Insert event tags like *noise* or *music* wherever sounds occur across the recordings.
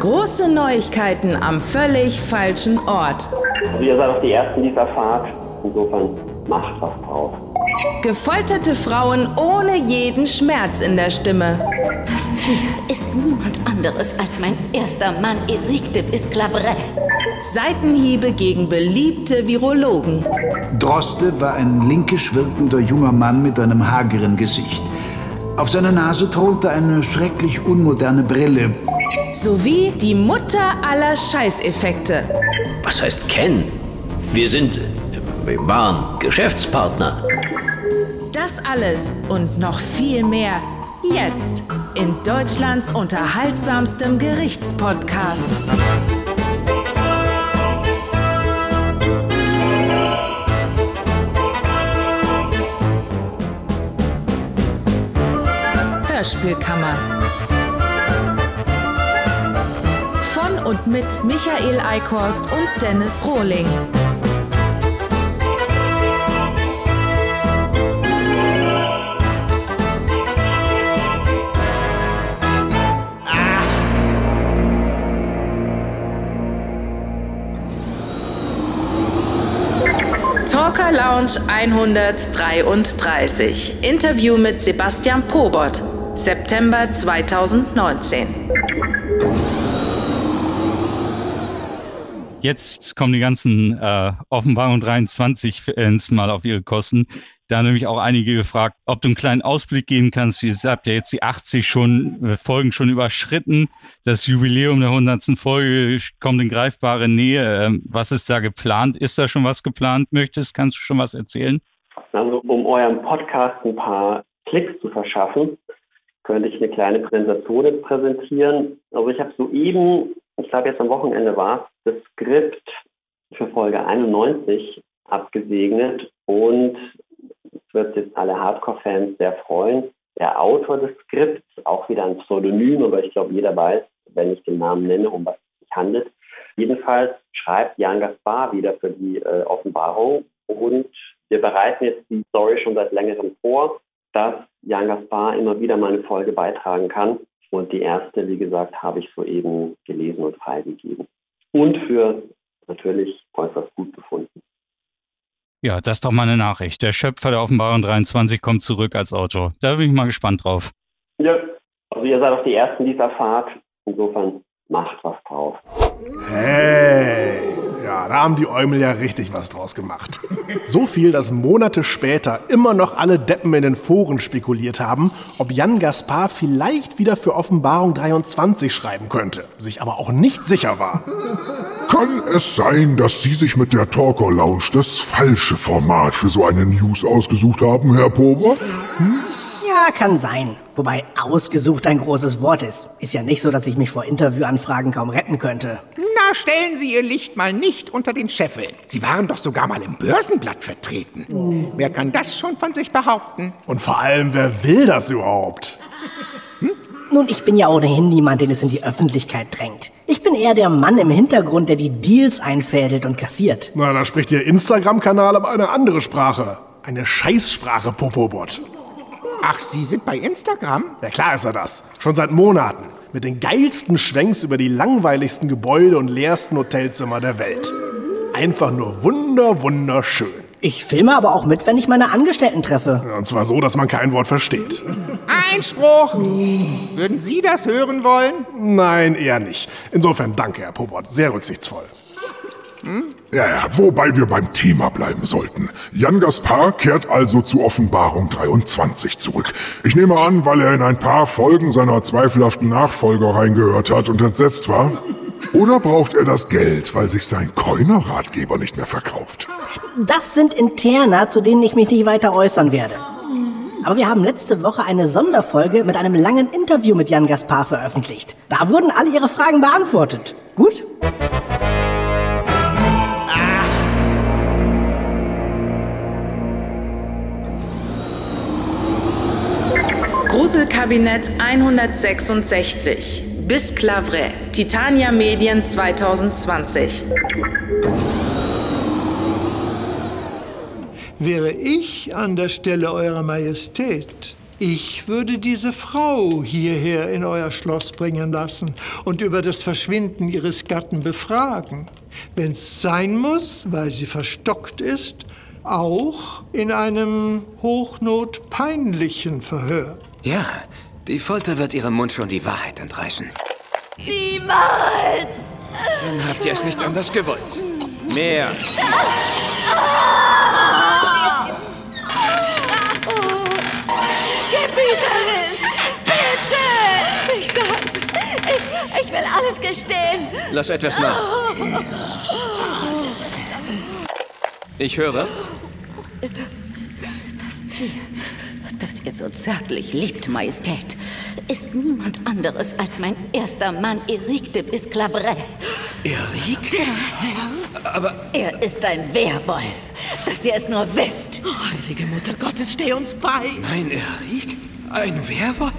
Große Neuigkeiten am völlig falschen Ort. Also ihr seid auch die Ersten, die es erfahrt. Insofern macht was draus. Gefolterte Frauen ohne jeden Schmerz in der Stimme. Das Tier ist niemand anderes als mein erster Mann, Eric de Bisclaveret. Seitenhiebe gegen beliebte Virologen. Droste war ein linkisch wirkender junger Mann mit einem hageren Gesicht. Auf seiner Nase thronte eine schrecklich unmoderne Brille. Sowie die Mutter aller Scheißeffekte. Was heißt kennen? Wir sind, wir waren Geschäftspartner. Das alles und noch viel mehr jetzt in Deutschlands unterhaltsamstem Gerichtspodcast. Hörspielkammer. Von und mit Michael Eickhorst und Dennis Rohling. Talker Lounge 133. Interview mit Sebastian Pobot. September 2019. Jetzt kommen die ganzen äh, Offenbarung 23 Fans mal auf ihre Kosten. Da haben nämlich auch einige gefragt, ob du einen kleinen Ausblick geben kannst. Ihr habt ja jetzt die 80 schon, äh, Folgen schon überschritten. Das Jubiläum der 100. Folge kommt in greifbare Nähe. Ähm, was ist da geplant? Ist da schon was geplant? Möchtest, kannst du schon was erzählen? Also, um eurem Podcast ein paar Klicks zu verschaffen, könnte ich eine kleine Präsentation jetzt präsentieren. Also ich habe soeben, ich glaube jetzt am Wochenende war es, das Skript für Folge 91 abgesegnet und es wird jetzt alle Hardcore-Fans sehr freuen. Der Autor des Skripts, auch wieder ein Pseudonym, aber ich glaube, jeder weiß, wenn ich den Namen nenne, um was es sich handelt. Jedenfalls schreibt Jan Gaspar wieder für die äh, Offenbarung und wir bereiten jetzt die Story schon seit längerem vor, dass Jan Gaspar immer wieder mal eine Folge beitragen kann. Und die erste, wie gesagt, habe ich soeben gelesen und freigegeben. Und für natürlich äußerst gut befunden. Ja, das ist doch mal eine Nachricht. Der Schöpfer der Offenbarung 23 kommt zurück als Autor. Da bin ich mal gespannt drauf. Ja, also ihr seid auch die Ersten, die es erfahrt. Insofern macht was draus. Hey, da haben die Eumel ja richtig was draus gemacht. So viel, dass Monate später immer noch alle Deppen in den Foren spekuliert haben, ob Jan Gaspar vielleicht wieder für Offenbarung 23 schreiben könnte, sich aber auch nicht sicher war. Kann es sein, dass Sie sich mit der Talker Lounge das falsche Format für so eine News ausgesucht haben, Herr Pober? Hm? Ja, kann sein. Wobei ausgesucht ein großes Wort ist. Ist ja nicht so, dass ich mich vor Interviewanfragen kaum retten könnte. Na, stellen Sie Ihr Licht mal nicht unter den Scheffel. Sie waren doch sogar mal im Börsenblatt vertreten. Oh. Wer kann das schon von sich behaupten? Und vor allem, wer will das überhaupt? Nun, ich bin ja ohnehin niemand, den es in die Öffentlichkeit drängt. Ich bin eher der Mann im Hintergrund, der die Deals einfädelt und kassiert. Na, da spricht Ihr Instagram-Kanal aber eine andere Sprache. Eine Scheißsprache, Popobot. Ach, Sie sind bei Instagram? Ja klar ist er das. Schon seit Monaten. Mit den geilsten Schwenks über die langweiligsten Gebäude und leersten Hotelzimmer der Welt. Einfach nur wunder, wunderschön. Ich filme aber auch mit, wenn ich meine Angestellten treffe. Ja, und zwar so, dass man kein Wort versteht. Einspruch! Würden Sie das hören wollen? Nein, eher nicht. Insofern danke, Herr Popot. Sehr rücksichtsvoll. Ja, ja, wobei wir beim Thema bleiben sollten. Jan Gaspar kehrt also zu Offenbarung 23 zurück. Ich nehme an, weil er in ein paar Folgen seiner zweifelhaften Nachfolger reingehört hat und entsetzt war. Oder braucht er das Geld, weil sich sein Coiner-Ratgeber nicht mehr verkauft? Das sind Interna, zu denen ich mich nicht weiter äußern werde. Aber wir haben letzte Woche eine Sonderfolge mit einem langen Interview mit Jan Gaspar veröffentlicht. Da wurden alle Ihre Fragen beantwortet. Gut? Gruselkabinett 166. Bis Clavray. Titania Medien 2020. Wäre ich an der Stelle Eurer Majestät, ich würde diese Frau hierher in euer Schloss bringen lassen und über das Verschwinden ihres Gatten befragen. Wenn es sein muss, weil sie verstockt ist, auch in einem hochnotpeinlichen Verhör. Ja, die Folter wird ihrem Mund schon die Wahrheit entreißen. Niemals! Dann habt ihr es nicht anders gewollt. Mehr. Gebieterin! Bitte! Ich sag's! Ich, ich will alles gestehen! Lass etwas nach. Ich höre. So zärtlich liebt, Majestät, ist niemand anderes als mein erster Mann, Eric de Bisclaveret. Eric? Der Herr? Aber Er ist ein Werwolf, dass ihr es nur wisst. Heilige Mutter Gottes, steh uns bei! Nein, Eric? Ein Werwolf?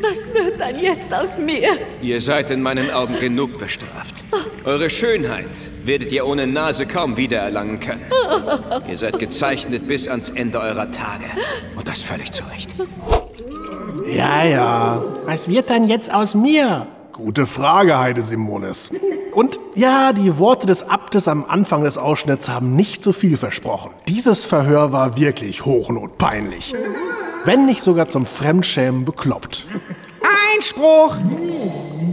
Was wird dann jetzt aus mir? Ihr seid in meinen Augen genug bestraft. Eure Schönheit werdet ihr ohne Nase kaum wiedererlangen können. Ihr seid gezeichnet bis ans Ende eurer Tage. Und das völlig zu Recht. Ja, ja. Was wird dann jetzt aus mir? Gute Frage, Heide Simonis. Und ja, die Worte des Abtes am Anfang des Ausschnitts haben nicht so viel versprochen. Dieses Verhör war wirklich hochnotpeinlich. Wenn nicht sogar zum Fremdschämen bekloppt. Einspruch!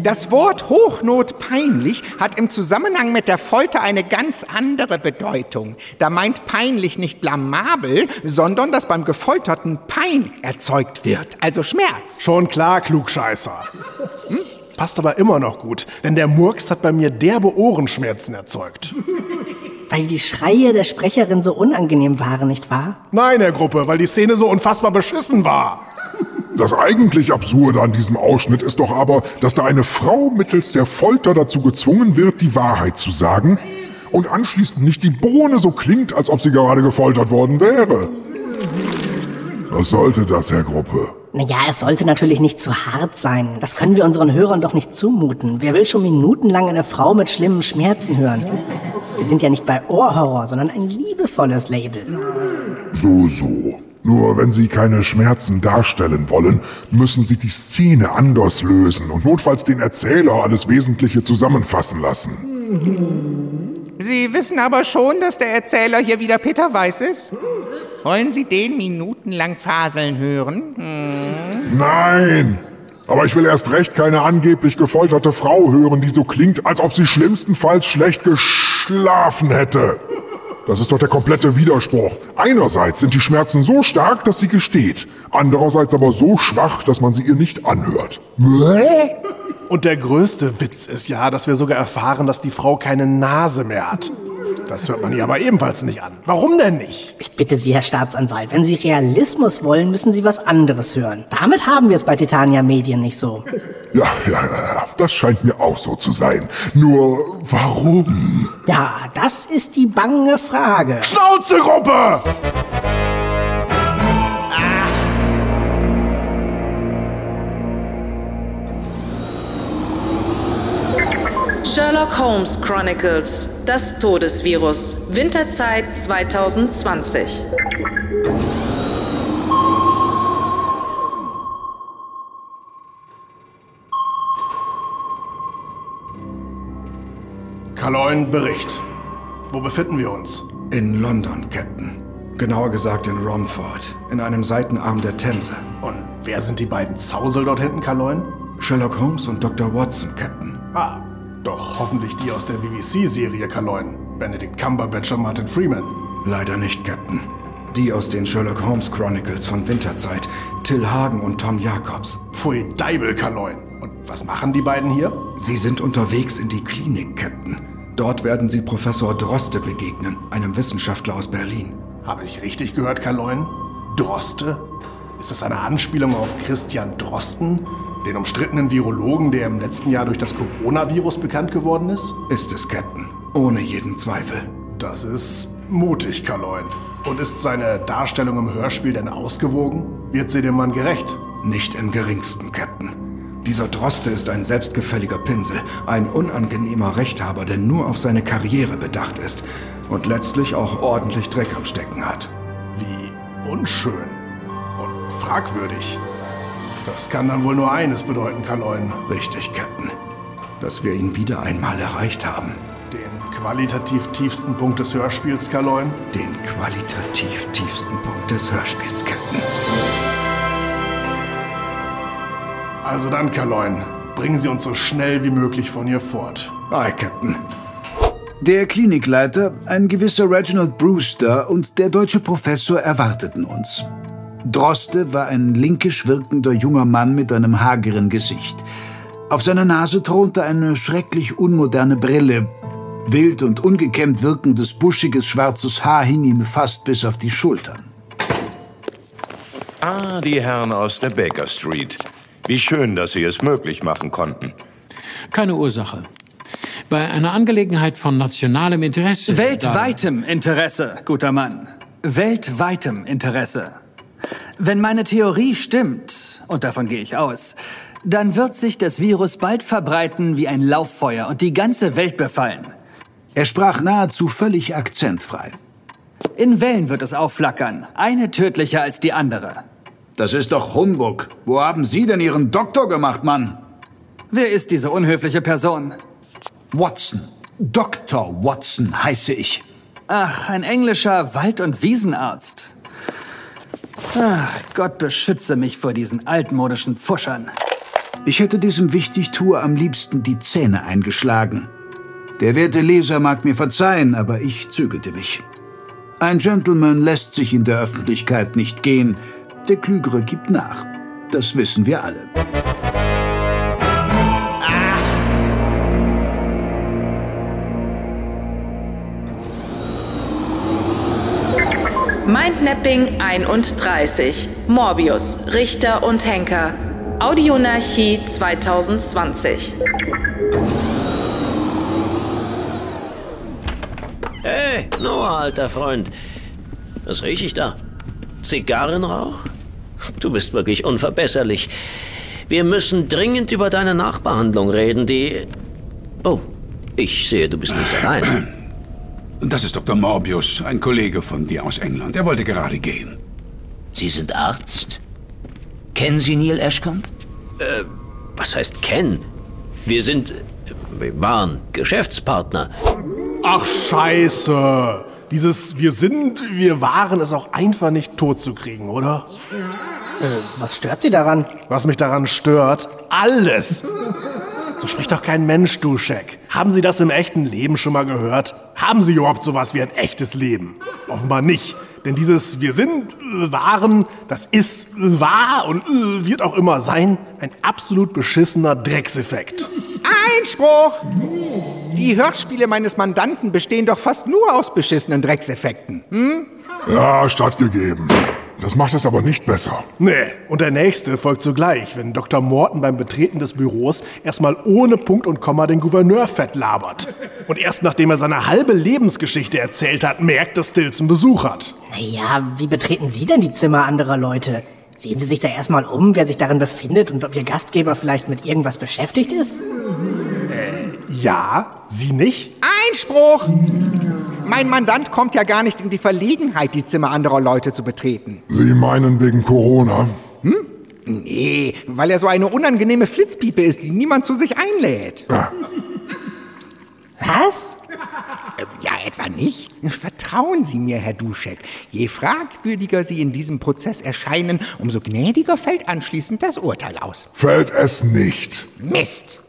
Das Wort Hochnot peinlich hat im Zusammenhang mit der Folter eine ganz andere Bedeutung. Da meint peinlich nicht blamabel, sondern dass beim Gefolterten Pein erzeugt wird, also Schmerz. Schon klar, Klugscheißer. Hm? Passt aber immer noch gut, denn der Murks hat bei mir derbe Ohrenschmerzen erzeugt. Weil die Schreie der Sprecherin so unangenehm waren, nicht wahr? Nein, Herr Gruppe, weil die Szene so unfassbar beschissen war. Das eigentlich Absurde an diesem Ausschnitt ist doch aber, dass da eine Frau mittels der Folter dazu gezwungen wird, die Wahrheit zu sagen und anschließend nicht die Bohne so klingt, als ob sie gerade gefoltert worden wäre. Was sollte das, Herr Gruppe? Naja, es sollte natürlich nicht zu hart sein. Das können wir unseren Hörern doch nicht zumuten. Wer will schon minutenlang eine Frau mit schlimmen Schmerzen hören? Wir sind ja nicht bei Ohrhorror, sondern ein liebevolles Label. So, so. Nur wenn Sie keine Schmerzen darstellen wollen, müssen Sie die Szene anders lösen und notfalls den Erzähler alles Wesentliche zusammenfassen lassen. Sie wissen aber schon, dass der Erzähler hier wieder Peter Weiß ist? Wollen Sie den minutenlang faseln hören? Hm? Nein! Aber ich will erst recht keine angeblich gefolterte Frau hören, die so klingt, als ob sie schlimmstenfalls schlecht geschlafen hätte. Das ist doch der komplette Widerspruch. Einerseits sind die Schmerzen so stark, dass sie gesteht. Andererseits aber so schwach, dass man sie ihr nicht anhört. Und der größte Witz ist ja, dass wir sogar erfahren, dass die Frau keine Nase mehr hat. Das hört man ihr aber ebenfalls nicht an. Warum denn nicht? Ich bitte Sie, Herr Staatsanwalt, wenn Sie Realismus wollen, müssen Sie was anderes hören. Damit haben wir es bei Titania Medien nicht so. Ja, ja, ja, das scheint mir auch so zu sein. Nur warum? Ja, das ist die bange Frage. Schnauzegruppe! Sherlock Holmes Chronicles Das Todesvirus Winterzeit 2020 Kaloin, Bericht. Wo befinden wir uns? In London, Captain. Genauer gesagt in Romford, in einem Seitenarm der Themse. Und wer sind die beiden Zausel dort hinten, Kaloin? Sherlock Holmes und Dr. Watson, Captain. Ah, doch hoffentlich die aus der BBC-Serie Kaloin. Benedict Cumberbatch und Martin Freeman. Leider nicht, Captain. Die aus den Sherlock Holmes Chronicles von Winterzeit, Till Hagen und Tom Jacobs. Pfui Deibel, Kaloin. Und was machen die beiden hier? Sie sind unterwegs in die Klinik, Captain. Dort werden Sie Professor Droste begegnen, einem Wissenschaftler aus Berlin. Habe ich richtig gehört, Kaloin? Droste? Ist das eine Anspielung auf Christian Drosten, den umstrittenen Virologen, der im letzten Jahr durch das Coronavirus bekannt geworden ist? Ist es, Captain. Ohne jeden Zweifel. Das ist mutig, Kaloin. Und ist seine Darstellung im Hörspiel denn ausgewogen? Wird sie dem Mann gerecht? Nicht im geringsten, Captain. Dieser Droste ist ein selbstgefälliger Pinsel, ein unangenehmer Rechthaber, der nur auf seine Karriere bedacht ist und letztlich auch ordentlich Dreck am Stecken hat. Wie unschön und fragwürdig. Das kann dann wohl nur eines bedeuten, Kaloin. Richtig, Captain. Dass wir ihn wieder einmal erreicht haben. Den qualitativ tiefsten Punkt des Hörspiels, Kaloin? Den qualitativ tiefsten Punkt des Hörspiels, Captain. Also dann, Kaloin, bringen Sie uns so schnell wie möglich von hier fort. Aye, Captain. Der Klinikleiter, ein gewisser Reginald Brewster und der deutsche Professor erwarteten uns. Droste war ein linkisch wirkender junger Mann mit einem hageren Gesicht. Auf seiner Nase thronte eine schrecklich unmoderne Brille. Wild und ungekämmt wirkendes, buschiges, schwarzes Haar hing ihm fast bis auf die Schultern. Ah, die Herren aus der Baker Street. Wie schön, dass Sie es möglich machen konnten. Keine Ursache. Bei einer Angelegenheit von nationalem Interesse. Weltweitem Interesse, guter Mann. Weltweitem Interesse. Wenn meine Theorie stimmt, und davon gehe ich aus, dann wird sich das Virus bald verbreiten wie ein Lauffeuer und die ganze Welt befallen. Er sprach nahezu völlig akzentfrei. In Wellen wird es aufflackern, eine tödlicher als die andere. Das ist doch Humbug. Wo haben Sie denn Ihren Doktor gemacht, Mann? Wer ist diese unhöfliche Person? Watson. Dr. Watson heiße ich. Ach, ein englischer Wald- und Wiesenarzt. Ach, Gott beschütze mich vor diesen altmodischen Pfuschern. Ich hätte diesem Wichtigtuer am liebsten die Zähne eingeschlagen. Der werte Leser mag mir verzeihen, aber ich zügelte mich. Ein Gentleman lässt sich in der Öffentlichkeit nicht gehen, der Klügere gibt nach. Das wissen wir alle. Mindmapping 31. Morbius, Richter und Henker. Audionarchie 2020. Hey, Noah, alter Freund. Was rieche ich da? Zigarrenrauch? Du bist wirklich unverbesserlich. Wir müssen dringend über deine Nachbehandlung reden, die... Oh, ich sehe, du bist nicht allein. Das ist Dr. Morbius, ein Kollege von dir aus England. Er wollte gerade gehen. Sie sind Arzt? Kennen Sie Neil Ashcombe? Äh, was heißt kennen? Wir sind... Wir waren Geschäftspartner. Ach, scheiße. Dieses Wir sind, wir waren ist auch einfach nicht tot zu kriegen, oder? Äh, was stört Sie daran? Was mich daran stört? Alles! So spricht doch kein Mensch, du Scheck. Haben Sie das im echten Leben schon mal gehört? Haben Sie überhaupt sowas wie ein echtes Leben? Offenbar nicht. Denn dieses Wir sind, äh, waren, das ist, äh, war und äh, wird auch immer sein, ein absolut beschissener Dreckseffekt. Einspruch! Die Hörspiele meines Mandanten bestehen doch fast nur aus beschissenen Dreckseffekten. Hm? Ja, stattgegeben. Das macht es aber nicht besser. Nee, und der nächste folgt sogleich, wenn Dr. Morton beim Betreten des Büros erstmal ohne Punkt und Komma den Gouverneur fett labert. Und erst nachdem er seine halbe Lebensgeschichte erzählt hat, merkt, dass Stilson Besuch hat. Naja, wie betreten Sie denn die Zimmer anderer Leute? Sehen Sie sich da erstmal um, wer sich darin befindet und ob Ihr Gastgeber vielleicht mit irgendwas beschäftigt ist? Äh, ja, Sie nicht? Einspruch! Mein Mandant kommt ja gar nicht in die Verlegenheit, die Zimmer anderer Leute zu betreten. Sie meinen wegen Corona? Hm? Nee, weil er so eine unangenehme Flitzpiepe ist, die niemand zu sich einlädt. Ja. Was? Äh, Ja, etwa nicht? Vertrauen Sie mir, Herr Duschek. Je fragwürdiger Sie in diesem Prozess erscheinen, umso gnädiger fällt anschließend das Urteil aus. Fällt es nicht. Mist!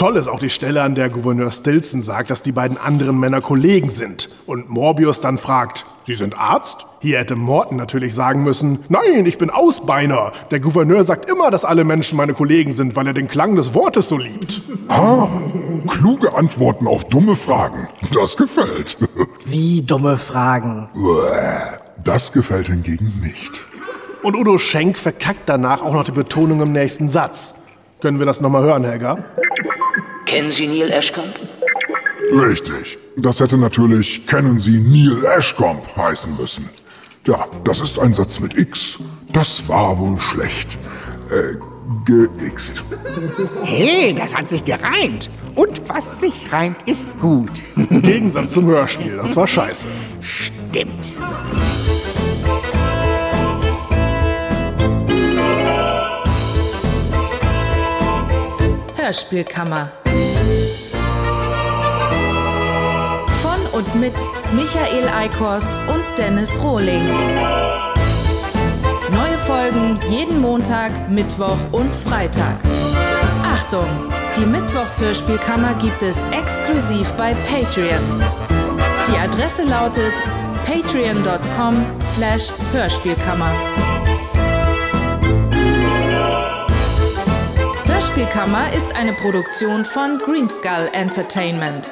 Toll ist auch die Stelle, an der Gouverneur Stilson sagt, dass die beiden anderen Männer Kollegen sind. Und Morbius dann fragt, Sie sind Arzt? Hier hätte Morton natürlich sagen müssen, nein, ich bin Ausbeiner. Der Gouverneur sagt immer, dass alle Menschen meine Kollegen sind, weil er den Klang des Wortes so liebt. Ah, kluge Antworten auf dumme Fragen. Das gefällt. *laughs* Wie dumme Fragen. Das gefällt hingegen nicht. Und Udo Schenk verkackt danach auch noch die Betonung im nächsten Satz. Können wir das nochmal hören, Helga? Kennen Sie Neil Ashcombe? Richtig. Das hätte natürlich kennen Sie Neil Ashcombe heißen müssen. Ja, das ist ein Satz mit X. Das war wohl schlecht. Äh, geixt. Hey, das hat sich gereimt. Und was sich reimt, ist gut. Im Gegensatz zum Hörspiel, das war scheiße. Stimmt. Hörspielkammer. Von und mit Michael Eickhorst und Dennis Rohling. Neue Folgen jeden Montag, Mittwoch und Freitag. Achtung! Die Mittwochshörspielkammer gibt es exklusiv bei Patreon. Die Adresse lautet patreon.com slash Hörspielkammer. Hörspielkammer ist eine Produktion von Greenskull Entertainment.